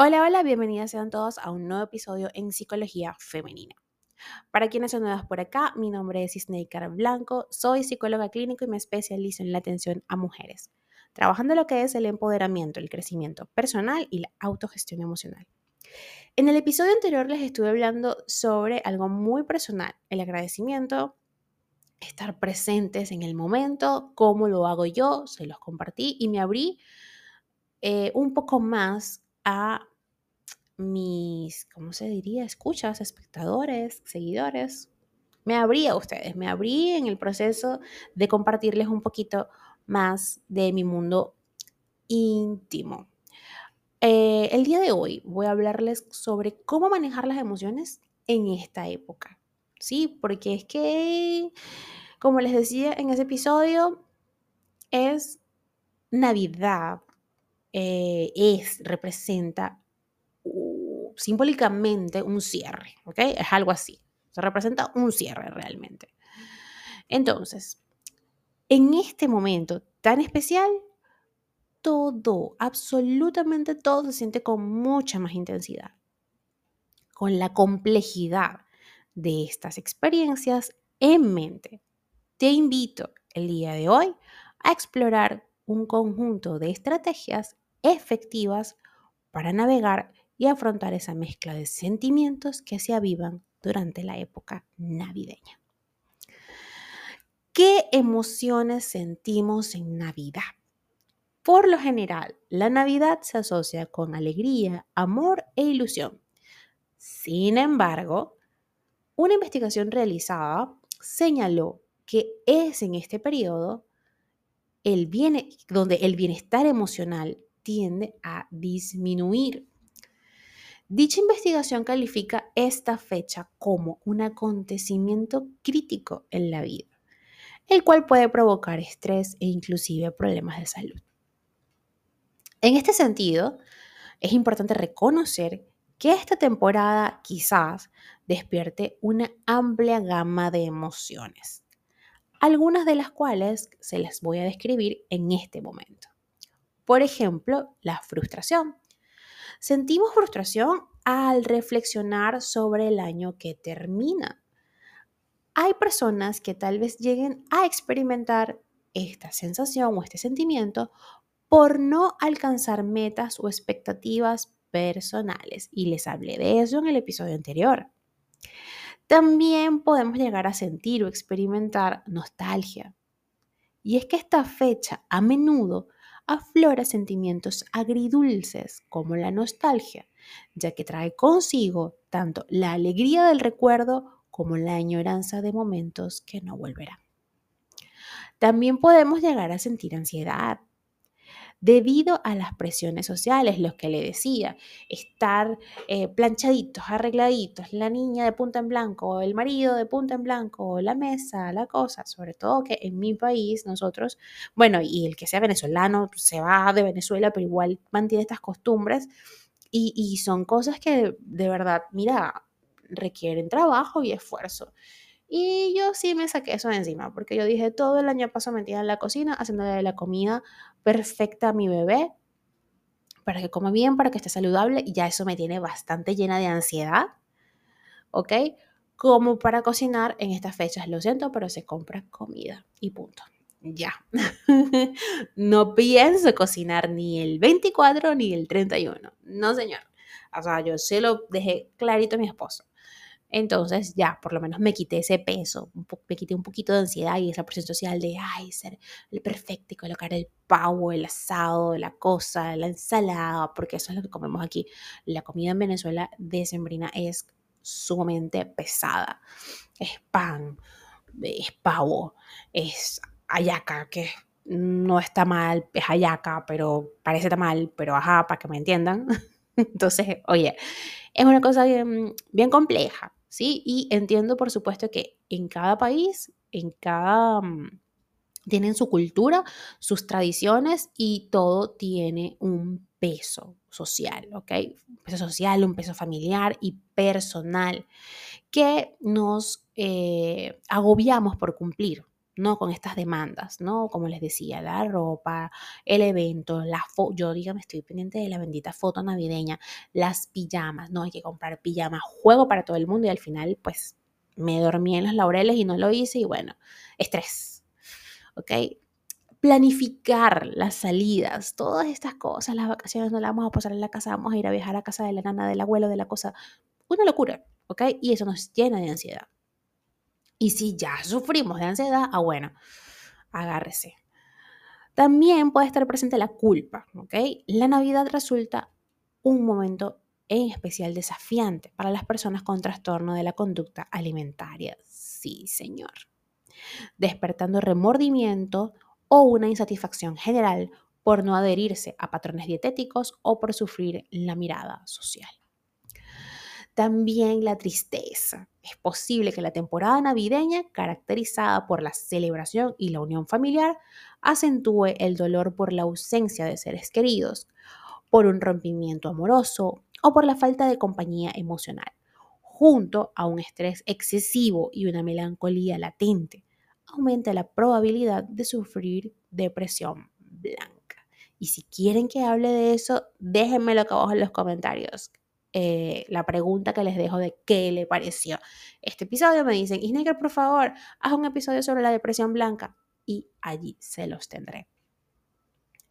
Hola, hola, bienvenidas sean todos a un nuevo episodio en Psicología Femenina. Para quienes son nuevas por acá, mi nombre es Isneikar Blanco, soy psicóloga clínico y me especializo en la atención a mujeres, trabajando lo que es el empoderamiento, el crecimiento personal y la autogestión emocional. En el episodio anterior les estuve hablando sobre algo muy personal, el agradecimiento, estar presentes en el momento, cómo lo hago yo, se los compartí y me abrí eh, un poco más a mis, ¿cómo se diría? Escuchas, espectadores, seguidores. Me abrí a ustedes, me abrí en el proceso de compartirles un poquito más de mi mundo íntimo. Eh, el día de hoy voy a hablarles sobre cómo manejar las emociones en esta época. Sí, porque es que, como les decía en ese episodio, es Navidad, eh, es, representa simbólicamente un cierre, ¿ok? Es algo así. Se representa un cierre realmente. Entonces, en este momento tan especial, todo, absolutamente todo se siente con mucha más intensidad, con la complejidad de estas experiencias en mente. Te invito el día de hoy a explorar un conjunto de estrategias efectivas para navegar y afrontar esa mezcla de sentimientos que se avivan durante la época navideña. ¿Qué emociones sentimos en Navidad? Por lo general, la Navidad se asocia con alegría, amor e ilusión. Sin embargo, una investigación realizada señaló que es en este periodo el donde el bienestar emocional tiende a disminuir Dicha investigación califica esta fecha como un acontecimiento crítico en la vida, el cual puede provocar estrés e inclusive problemas de salud. En este sentido, es importante reconocer que esta temporada quizás despierte una amplia gama de emociones, algunas de las cuales se las voy a describir en este momento. Por ejemplo, la frustración, Sentimos frustración al reflexionar sobre el año que termina. Hay personas que tal vez lleguen a experimentar esta sensación o este sentimiento por no alcanzar metas o expectativas personales. Y les hablé de eso en el episodio anterior. También podemos llegar a sentir o experimentar nostalgia. Y es que esta fecha a menudo aflora sentimientos agridulces como la nostalgia, ya que trae consigo tanto la alegría del recuerdo como la añoranza de momentos que no volverán. También podemos llegar a sentir ansiedad, debido a las presiones sociales, los que le decía, estar eh, planchaditos, arregladitos, la niña de punta en blanco, el marido de punta en blanco, la mesa, la cosa, sobre todo que en mi país nosotros, bueno, y el que sea venezolano se va de Venezuela, pero igual mantiene estas costumbres y, y son cosas que de verdad, mira, requieren trabajo y esfuerzo. Y yo sí me saqué eso de encima, porque yo dije, todo el año paso metida en la cocina, haciéndole la comida perfecta mi bebé, para que coma bien, para que esté saludable, y ya eso me tiene bastante llena de ansiedad, ¿ok? Como para cocinar en estas fechas, lo siento, pero se compra comida y punto. Ya. no pienso cocinar ni el 24 ni el 31. No, señor. O sea, yo se lo dejé clarito a mi esposo. Entonces ya, por lo menos me quité ese peso, me quité un poquito de ansiedad y esa presión social de, ay, ser el perfecto y colocar el pavo, el asado, la cosa, la ensalada, porque eso es lo que comemos aquí. La comida en Venezuela de sembrina es sumamente pesada. Es pan, es pavo, es ayaca, que no está mal, es ayaca, pero parece mal, pero ajá, para que me entiendan. Entonces, oye, es una cosa bien, bien compleja. ¿Sí? Y entiendo, por supuesto, que en cada país, en cada... Mm, tienen su cultura, sus tradiciones y todo tiene un peso social, ¿ok? Un peso social, un peso familiar y personal que nos eh, agobiamos por cumplir, ¿no? Con estas demandas, ¿no? Como les decía, la ropa, el evento, la foto, yo dígame, estoy pendiente de la bendita foto navideña, las pijamas, ¿no? Hay que comprar pijamas, juego para todo el mundo y al final, pues, me dormí en los laureles y no lo hice y bueno, estrés, ¿ok? Planificar las salidas, todas estas cosas, las vacaciones no las vamos a pasar en la casa, vamos a ir a viajar a casa de la nana, del abuelo, de la cosa, una locura, ¿ok? Y eso nos llena de ansiedad. Y si ya sufrimos de ansiedad, ah, bueno, agárrese. También puede estar presente la culpa, ¿ok? La Navidad resulta un momento en especial desafiante para las personas con trastorno de la conducta alimentaria. Sí, señor. Despertando remordimiento o una insatisfacción general por no adherirse a patrones dietéticos o por sufrir la mirada social. También la tristeza. Es posible que la temporada navideña, caracterizada por la celebración y la unión familiar, acentúe el dolor por la ausencia de seres queridos, por un rompimiento amoroso o por la falta de compañía emocional, junto a un estrés excesivo y una melancolía latente. Aumenta la probabilidad de sufrir depresión blanca. Y si quieren que hable de eso, déjenmelo acá abajo en los comentarios. Eh, la pregunta que les dejo de qué le pareció este episodio. Me dicen, Isnecker, por favor, haz un episodio sobre la depresión blanca y allí se los tendré.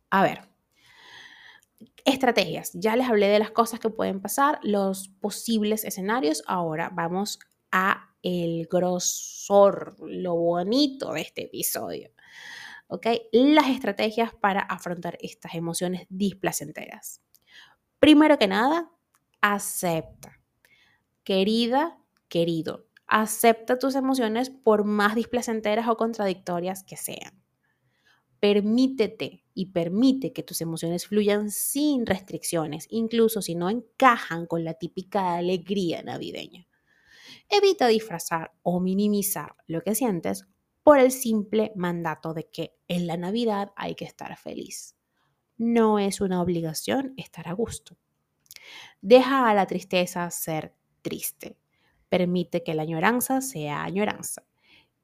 A ver, estrategias. Ya les hablé de las cosas que pueden pasar, los posibles escenarios. Ahora vamos a el grosor, lo bonito de este episodio. ¿Ok? Las estrategias para afrontar estas emociones displacenteras. Primero que nada, acepta. Querida, querido, acepta tus emociones por más displacenteras o contradictorias que sean. Permítete y permite que tus emociones fluyan sin restricciones, incluso si no encajan con la típica alegría navideña. Evita disfrazar o minimizar lo que sientes por el simple mandato de que en la Navidad hay que estar feliz. No es una obligación estar a gusto. Deja a la tristeza ser triste. Permite que la añoranza sea añoranza.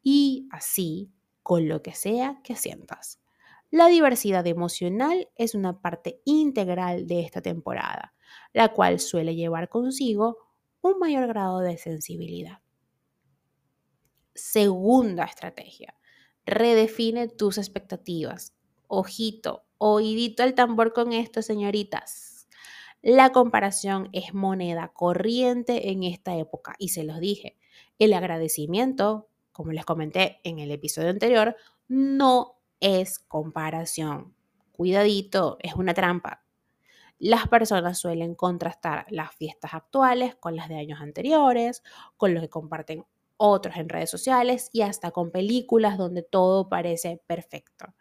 Y así, con lo que sea que sientas. La diversidad emocional es una parte integral de esta temporada, la cual suele llevar consigo un mayor grado de sensibilidad. Segunda estrategia, redefine tus expectativas. Ojito, oídito al tambor con esto, señoritas. La comparación es moneda corriente en esta época y se los dije. El agradecimiento, como les comenté en el episodio anterior, no es comparación. Cuidadito, es una trampa. Las personas suelen contrastar las fiestas actuales con las de años anteriores, con lo que comparten otros en redes sociales y hasta con películas donde todo parece perfecto.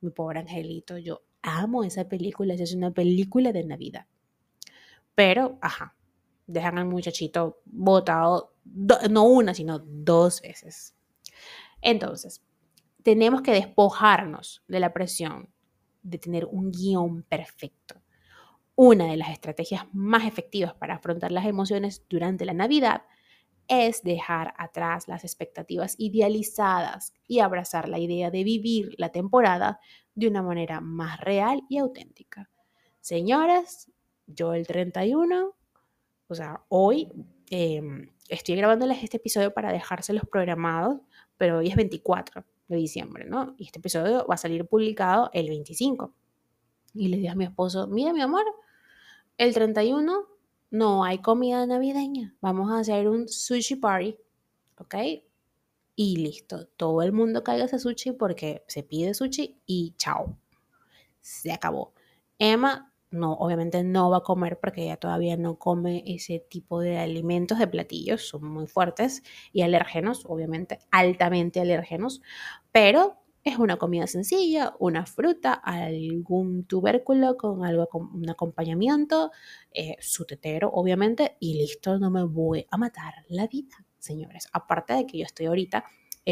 Mi pobre angelito, yo amo esa película, es una película de Navidad. Pero, ajá, dejan al muchachito botado, no una, sino dos veces. Entonces, tenemos que despojarnos de la presión de tener un guion perfecto. Una de las estrategias más efectivas para afrontar las emociones durante la Navidad es dejar atrás las expectativas idealizadas y abrazar la idea de vivir la temporada de una manera más real y auténtica. Señoras, yo el 31, o sea, hoy em, estoy grabándoles este episodio para dejárselos programados, pero hoy es 24 de diciembre, ¿no? Y este episodio va a salir publicado el 25. Y le dije a mi esposo, mira mi amor, el 31 no hay comida navideña, vamos a hacer un sushi party, ¿ok? Y listo, todo el mundo caiga ese sushi porque se pide sushi y chao, se acabó. Emma no, obviamente no va a comer porque ella todavía no come ese tipo de alimentos, de platillos, son muy fuertes y alérgenos, obviamente altamente alérgenos, pero es una comida sencilla, una fruta, algún tubérculo con algo, con un acompañamiento, eh, su tetero, obviamente, y listo, no me voy a matar la vida, señores. Aparte de que yo estoy ahorita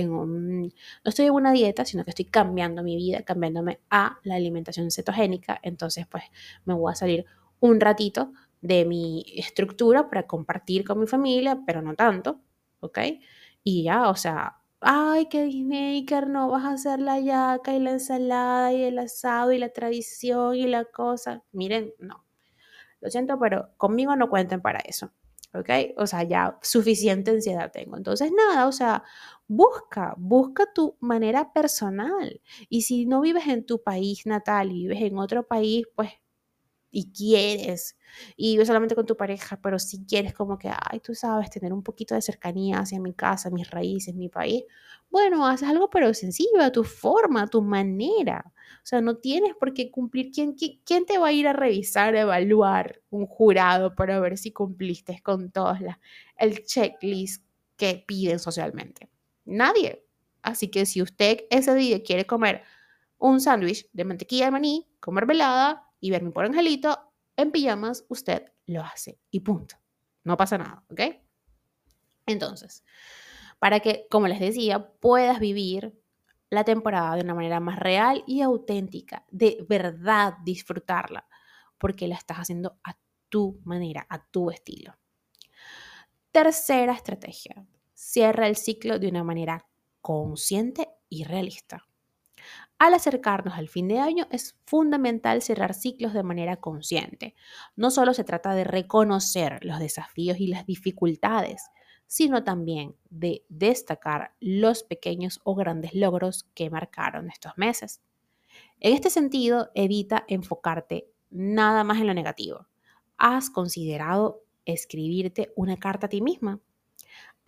no estoy en una dieta, sino que estoy cambiando mi vida, cambiándome a la alimentación cetogénica, entonces pues me voy a salir un ratito de mi estructura para compartir con mi familia, pero no tanto, ¿ok? Y ya, o sea, ay, que maker, no vas a hacer la yaca y la ensalada y el asado y la tradición y la cosa. Miren, no. Lo siento, pero conmigo no cuenten para eso. ¿Ok? O sea, ya suficiente ansiedad tengo. Entonces, nada, o sea, busca, busca tu manera personal. Y si no vives en tu país natal y vives en otro país, pues y quieres, y vives solamente con tu pareja, pero si quieres como que, ay, tú sabes, tener un poquito de cercanía hacia mi casa, mis raíces, mi país, bueno, haces algo pero sencillo, a tu forma, a tu manera. O sea, no tienes por qué cumplir. ¿Quién, quién, te va a ir a revisar, a evaluar un jurado para ver si cumpliste con todos la, el checklist que piden socialmente? Nadie. Así que si usted ese día quiere comer un sándwich de mantequilla de maní con mermelada, y verme por angelito en pijamas, usted lo hace y punto. No pasa nada, ¿ok? Entonces, para que, como les decía, puedas vivir la temporada de una manera más real y auténtica, de verdad disfrutarla, porque la estás haciendo a tu manera, a tu estilo. Tercera estrategia, cierra el ciclo de una manera consciente y realista. Al acercarnos al fin de año es fundamental cerrar ciclos de manera consciente. No solo se trata de reconocer los desafíos y las dificultades, sino también de destacar los pequeños o grandes logros que marcaron estos meses. En este sentido, evita enfocarte nada más en lo negativo. ¿Has considerado escribirte una carta a ti misma?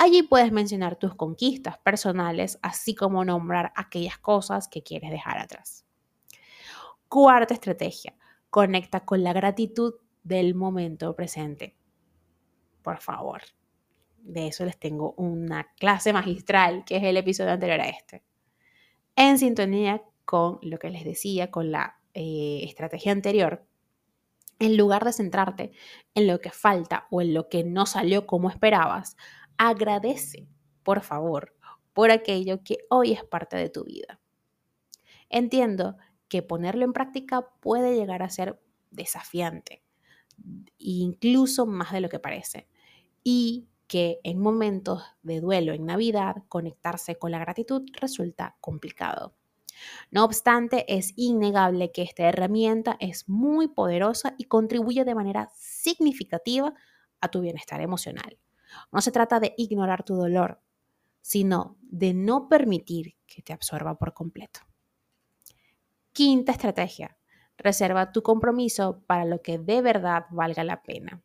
Allí puedes mencionar tus conquistas personales, así como nombrar aquellas cosas que quieres dejar atrás. Cuarta estrategia, conecta con la gratitud del momento presente. Por favor, de eso les tengo una clase magistral, que es el episodio anterior a este. En sintonía con lo que les decía, con la eh, estrategia anterior, en lugar de centrarte en lo que falta o en lo que no salió como esperabas, agradece, por favor, por aquello que hoy es parte de tu vida. Entiendo que ponerlo en práctica puede llegar a ser desafiante, incluso más de lo que parece, y que en momentos de duelo en Navidad conectarse con la gratitud resulta complicado. No obstante, es innegable que esta herramienta es muy poderosa y contribuye de manera significativa a tu bienestar emocional. No se trata de ignorar tu dolor, sino de no permitir que te absorba por completo. Quinta estrategia. Reserva tu compromiso para lo que de verdad valga la pena.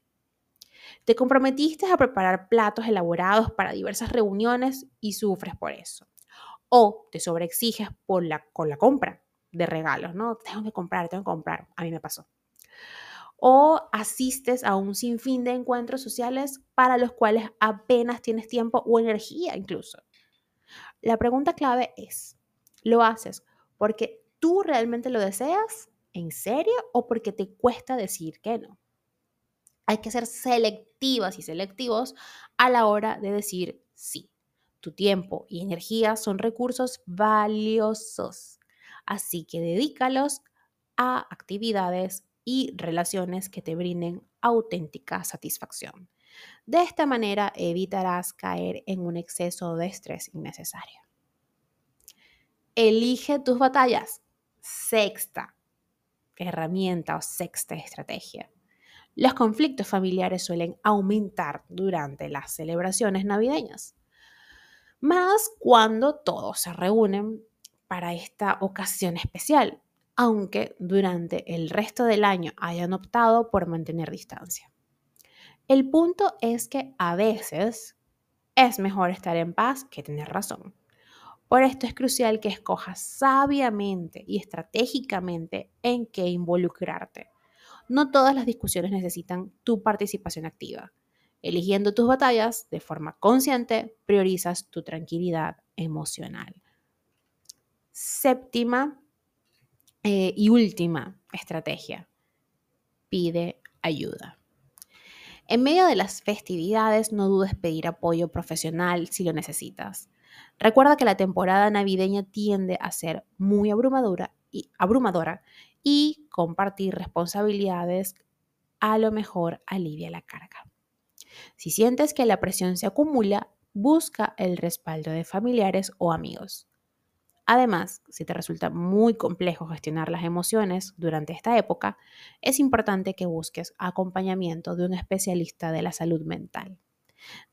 Te comprometiste a preparar platos elaborados para diversas reuniones y sufres por eso. O te sobreexiges por la, con la compra de regalos, ¿no? Tengo que comprar, tengo que comprar. A mí me pasó o asistes a un sinfín de encuentros sociales para los cuales apenas tienes tiempo o energía incluso. La pregunta clave es, ¿lo haces porque tú realmente lo deseas? ¿En serio? ¿O porque te cuesta decir que no? Hay que ser selectivas y selectivos a la hora de decir sí. Tu tiempo y energía son recursos valiosos, así que dedícalos a actividades y relaciones que te brinden auténtica satisfacción. De esta manera evitarás caer en un exceso de estrés innecesario. Elige tus batallas. Sexta herramienta o sexta estrategia. Los conflictos familiares suelen aumentar durante las celebraciones navideñas, más cuando todos se reúnen para esta ocasión especial, aunque durante el resto del año hayan optado por mantener distancia. El punto es que a veces es mejor estar en paz que tener razón. Por esto es crucial que escojas sabiamente y estratégicamente en qué involucrarte. No todas las discusiones necesitan tu participación activa. Eligiendo tus batallas de forma consciente, priorizas tu tranquilidad emocional. Séptima eh, y última estrategia, pide ayuda. En medio de las festividades, no dudes pedir apoyo profesional si lo necesitas. Recuerda que la temporada navideña tiende a ser muy abrumadora y, abrumadora y compartir responsabilidades a lo mejor alivia la carga. Si sientes que la presión se acumula, busca el respaldo de familiares o amigos. Además, si te resulta muy complejo gestionar las emociones durante esta época, es importante que busques acompañamiento de un especialista de la salud mental.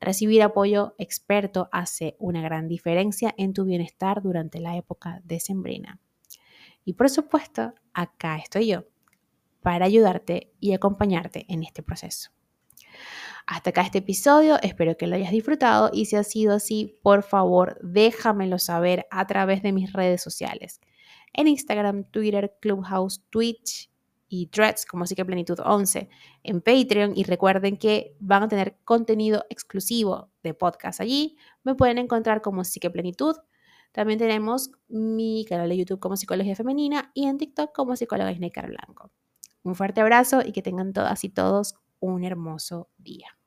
Recibir apoyo experto hace una gran diferencia en tu bienestar durante la época decembrina. Y por supuesto, acá estoy yo para ayudarte y acompañarte en este proceso. Hasta acá este episodio, espero que lo hayas disfrutado y si ha sido así, por favor déjamelo saber a través de mis redes sociales. En Instagram, Twitter, Clubhouse, Twitch y Threads como Plenitud 11 en Patreon y recuerden que van a tener contenido exclusivo de podcast allí. Me pueden encontrar como Plenitud. También tenemos mi canal de YouTube como Psicología Femenina y en TikTok como Psicóloga Isnecar Blanco. Un fuerte abrazo y que tengan todas y todos un hermoso día.